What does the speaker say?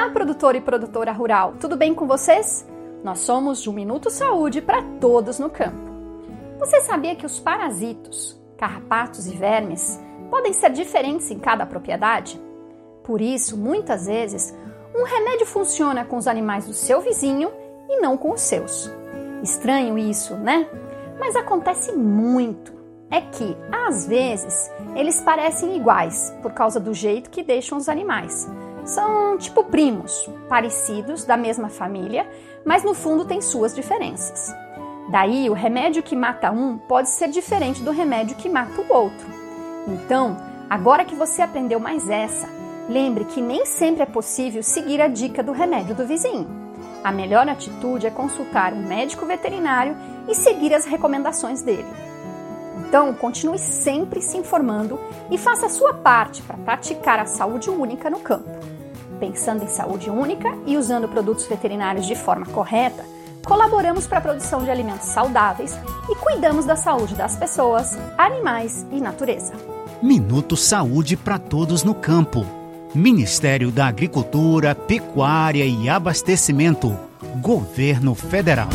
Olá, produtor e produtora rural, tudo bem com vocês? Nós somos o Minuto Saúde para todos no campo. Você sabia que os parasitos, carrapatos e vermes podem ser diferentes em cada propriedade? Por isso, muitas vezes, um remédio funciona com os animais do seu vizinho e não com os seus. Estranho isso, né? Mas acontece muito. É que, às vezes, eles parecem iguais por causa do jeito que deixam os animais são tipo primos, parecidos, da mesma família, mas no fundo têm suas diferenças. Daí, o remédio que mata um pode ser diferente do remédio que mata o outro. Então, agora que você aprendeu mais essa, lembre que nem sempre é possível seguir a dica do remédio do vizinho. A melhor atitude é consultar um médico veterinário e seguir as recomendações dele. Então, continue sempre se informando e faça a sua parte para praticar a saúde única no campo. Pensando em saúde única e usando produtos veterinários de forma correta, colaboramos para a produção de alimentos saudáveis e cuidamos da saúde das pessoas, animais e natureza. Minuto Saúde para Todos no Campo. Ministério da Agricultura, Pecuária e Abastecimento. Governo Federal.